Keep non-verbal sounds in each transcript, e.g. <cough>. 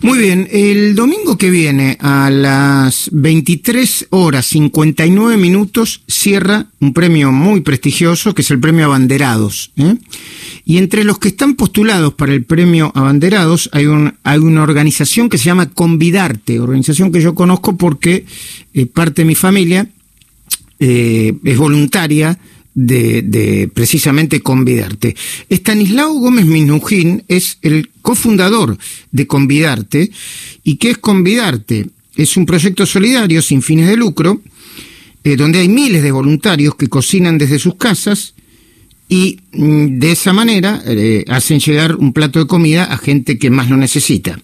Muy bien, el domingo que viene a las 23 horas 59 minutos cierra un premio muy prestigioso que es el premio Abanderados. ¿eh? Y entre los que están postulados para el premio Abanderados hay, un, hay una organización que se llama Convidarte, organización que yo conozco porque eh, parte de mi familia eh, es voluntaria de, precisamente Convidarte. Estanislao Gómez Minujín es el cofundador de Convidarte. ¿Y qué es Convidarte? Es un proyecto solidario sin fines de lucro, eh, donde hay miles de voluntarios que cocinan desde sus casas y mm, de esa manera eh, hacen llegar un plato de comida a gente que más lo necesita.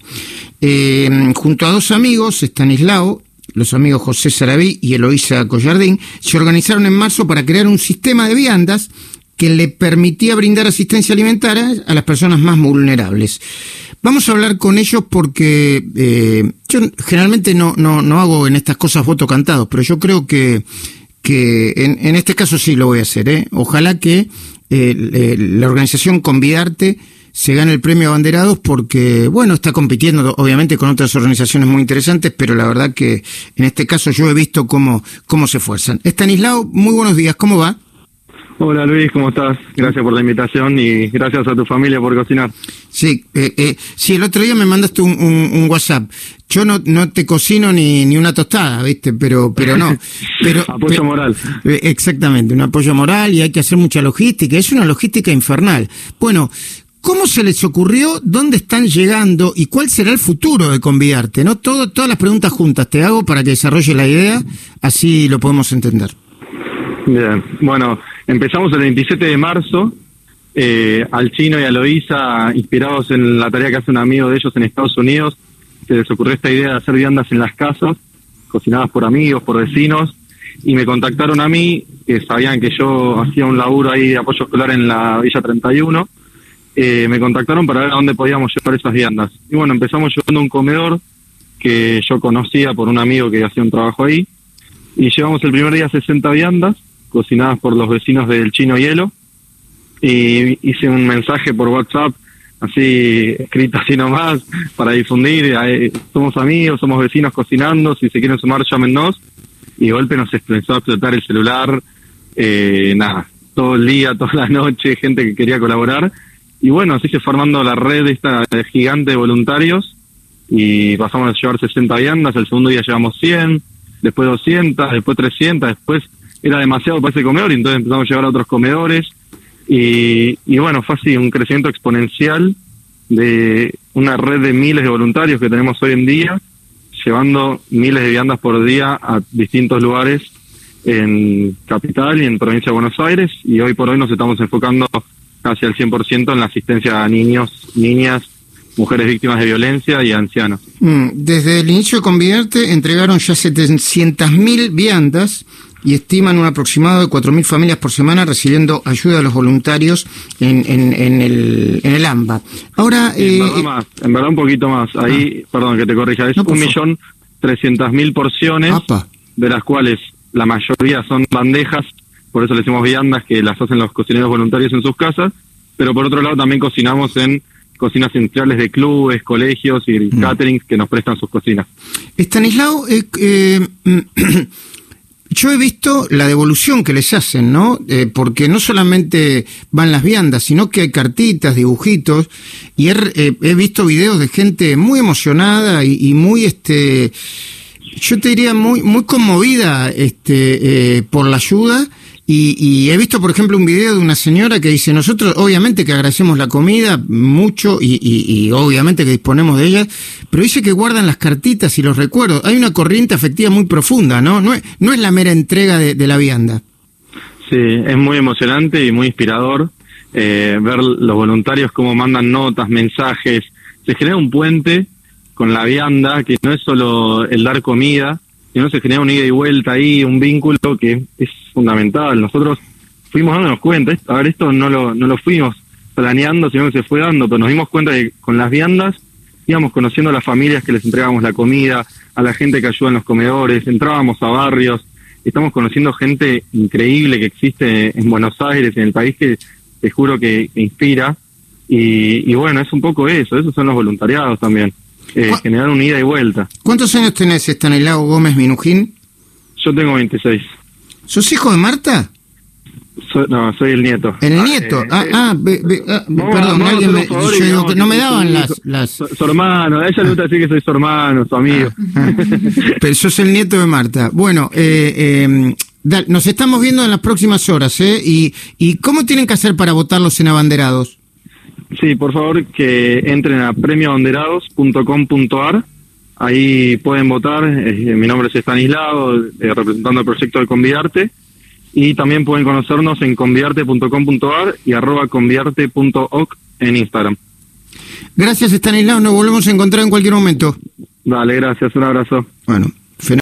Eh, junto a dos amigos, Estanislao los amigos José Sarabí y Eloísa Collardín, se organizaron en marzo para crear un sistema de viandas que le permitía brindar asistencia alimentaria a las personas más vulnerables. Vamos a hablar con ellos porque eh, yo generalmente no, no, no hago en estas cosas votos cantados, pero yo creo que, que en, este caso sí lo voy a hacer. ¿eh? Ojalá que eh, la organización Convidarte se gana el premio Abanderados porque, bueno, está compitiendo obviamente con otras organizaciones muy interesantes, pero la verdad que en este caso yo he visto cómo, cómo se esfuerzan. Estanislao, muy buenos días, ¿cómo va? Hola Luis, ¿cómo estás? Gracias por la invitación y gracias a tu familia por cocinar. Sí, eh, eh, sí, el otro día me mandaste un, un, WhatsApp. Yo no, no te cocino ni, ni una tostada, ¿viste? Pero, pero no. <laughs> Pero, apoyo moral. Eh, exactamente, un apoyo moral y hay que hacer mucha logística. Es una logística infernal. Bueno, ¿Cómo se les ocurrió? ¿Dónde están llegando? ¿Y cuál será el futuro de Convidarte? ¿No? Todo, todas las preguntas juntas te hago para que desarrolle la idea, así lo podemos entender. Bien, bueno, empezamos el 27 de marzo, eh, al chino y a Loisa, inspirados en la tarea que hace un amigo de ellos en Estados Unidos, se les ocurrió esta idea de hacer viandas en las casas, cocinadas por amigos, por vecinos, y me contactaron a mí, que sabían que yo hacía un laburo ahí de apoyo escolar en la Villa 31, eh, me contactaron para ver a dónde podíamos llevar esas viandas. Y bueno, empezamos llevando un comedor que yo conocía por un amigo que hacía un trabajo ahí. Y llevamos el primer día 60 viandas, cocinadas por los vecinos del Chino Hielo. Y hice un mensaje por WhatsApp, así escrito así nomás, para difundir. Somos amigos, somos vecinos cocinando, si se quieren sumar, llámenos. Y golpe nos empezó a explotar el celular. Eh, nada, todo el día, toda la noche, gente que quería colaborar y bueno, así se formando la red esta gigante de voluntarios y pasamos a llevar 60 viandas, el segundo día llevamos 100, después 200, después 300, después era demasiado para ese comedor y entonces empezamos a llevar a otros comedores y, y bueno, fue así un crecimiento exponencial de una red de miles de voluntarios que tenemos hoy en día, llevando miles de viandas por día a distintos lugares en Capital y en Provincia de Buenos Aires y hoy por hoy nos estamos enfocando casi al 100% en la asistencia a niños, niñas, mujeres víctimas de violencia y ancianos. Mm, desde el inicio de Convierte entregaron ya 700.000 viandas y estiman un aproximado de 4.000 familias por semana recibiendo ayuda de los voluntarios en, en, el, en el AMBA. Ahora... en, verdad eh, más, en verdad un poquito más. Ahí, ah. perdón que te corrija, es un millón trescientas mil porciones, de las cuales la mayoría son bandejas por eso le decimos viandas que las hacen los cocineros voluntarios en sus casas, pero por otro lado también cocinamos en cocinas centrales de clubes, colegios y mm. caterings que nos prestan sus cocinas. Estanislao, eh, eh, <clears throat> yo he visto la devolución que les hacen, ¿no? Eh, porque no solamente van las viandas, sino que hay cartitas, dibujitos, y he, visto videos de gente muy emocionada y, y, muy, este, yo te diría muy, muy conmovida, este, por la ayuda y, he visto, por ejemplo, un video de una señora que dice, nosotros obviamente que agradecemos la comida mucho y, obviamente que disponemos de ella, pero dice que guardan las cartitas y los recuerdos. Hay una corriente afectiva muy profunda, ¿no? No es, no es la mera entrega de, la vianda. Sí, es muy emocionante y muy inspirador eh, ver los voluntarios cómo mandan notas, mensajes. Se genera un puente con la vianda, que no es solo el dar comida, si no se genera un ida y vuelta ahí, un vínculo que es fundamental. Nosotros fuimos dándonos cuenta, a ver, esto no lo, no lo fuimos planeando, sino que se fue dando, pero nos dimos cuenta que con las viandas íbamos conociendo a las familias que les entregábamos la comida, a la gente que ayuda en los comedores, entrábamos a barrios, estamos conociendo gente increíble que existe en Buenos Aires, en el país que te juro que, inspira. Y, y bueno, es un poco eso, esos son los voluntariados también. Eh, generar un ida y vuelta. ¿Cuántos años tenés, Estanislao Gómez Minujín? Yo tengo 26. ¿Sos hijo de Marta? no, soy el nieto. El nieto. Ah, eh, ah, ah perdón, alguien me, yo digo que no me daban las... las... Su, hermano, a ella le gusta decir que soy su hermano, su amigo. Ah, <laughs> pero sos el nieto de Marta. Bueno, eh, em, nos estamos viendo en las próximas horas, ¿eh? ¿Y, ¿Y cómo tienen que hacer para votar los en abanderados? Sí, por favor que entren a premioabanderados.com.ar. Ahí pueden votar. Eh, mi nombre es Estanislao, representando el proyecto de Convidarte y también pueden conocernos en conviarte.com.ar y arroba conviarte.oc en Instagram. Gracias, Stanislao. Nos volvemos a encontrar en cualquier momento. Vale, gracias. Un abrazo. Bueno.